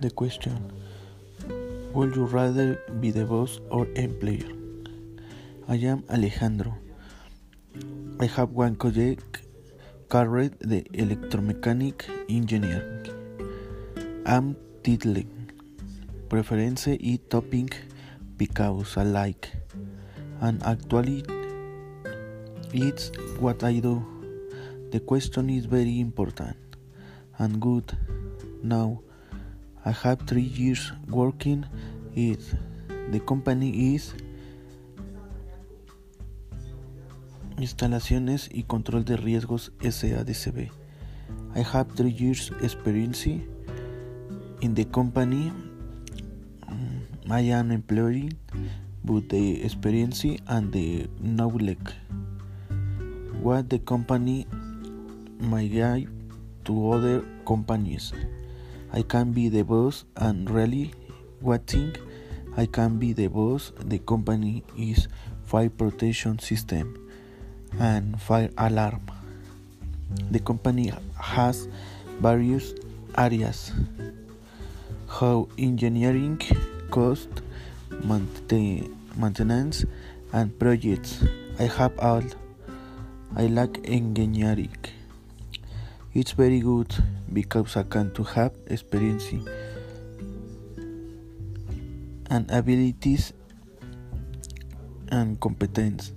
the question Would you rather be the boss or employer? I am Alejandro. I have one colleague carried the electromechanic engineering. I'm titling. Preference is topping because I like. And actually, it's what I do. The question is very important and good. Now, I have three years working it. The company is Instalaciones y Control de Riesgos SADCB. I have three years experience in the company. I am employee with the experience and the knowledge what the company might give to other companies. I can be the boss and really what thing I can be the boss the company is fire protection system and fire alarm. The company has various areas how engineering, cost, maintenance and projects. I have all. I like engineering. It's very good because I can to have experience and abilities and competence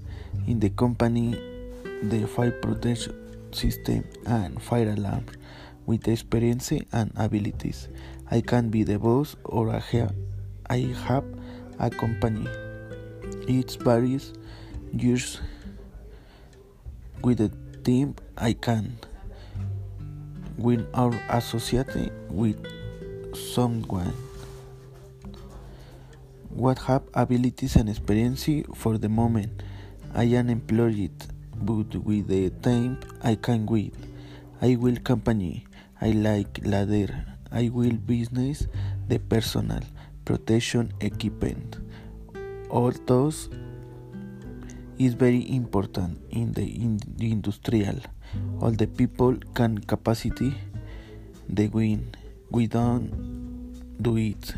in the company, the fire protection system and fire alarm with experience and abilities. I can be the boss or I have, I have a company. It's various years with the team I can when our associated with someone. What have abilities and experience for the moment? I am employed but with the time I can wait. I will company. I like ladder. I will business the personal protection equipment. All those is very important in the, in the industrial all the people can capacity the win. We don't do it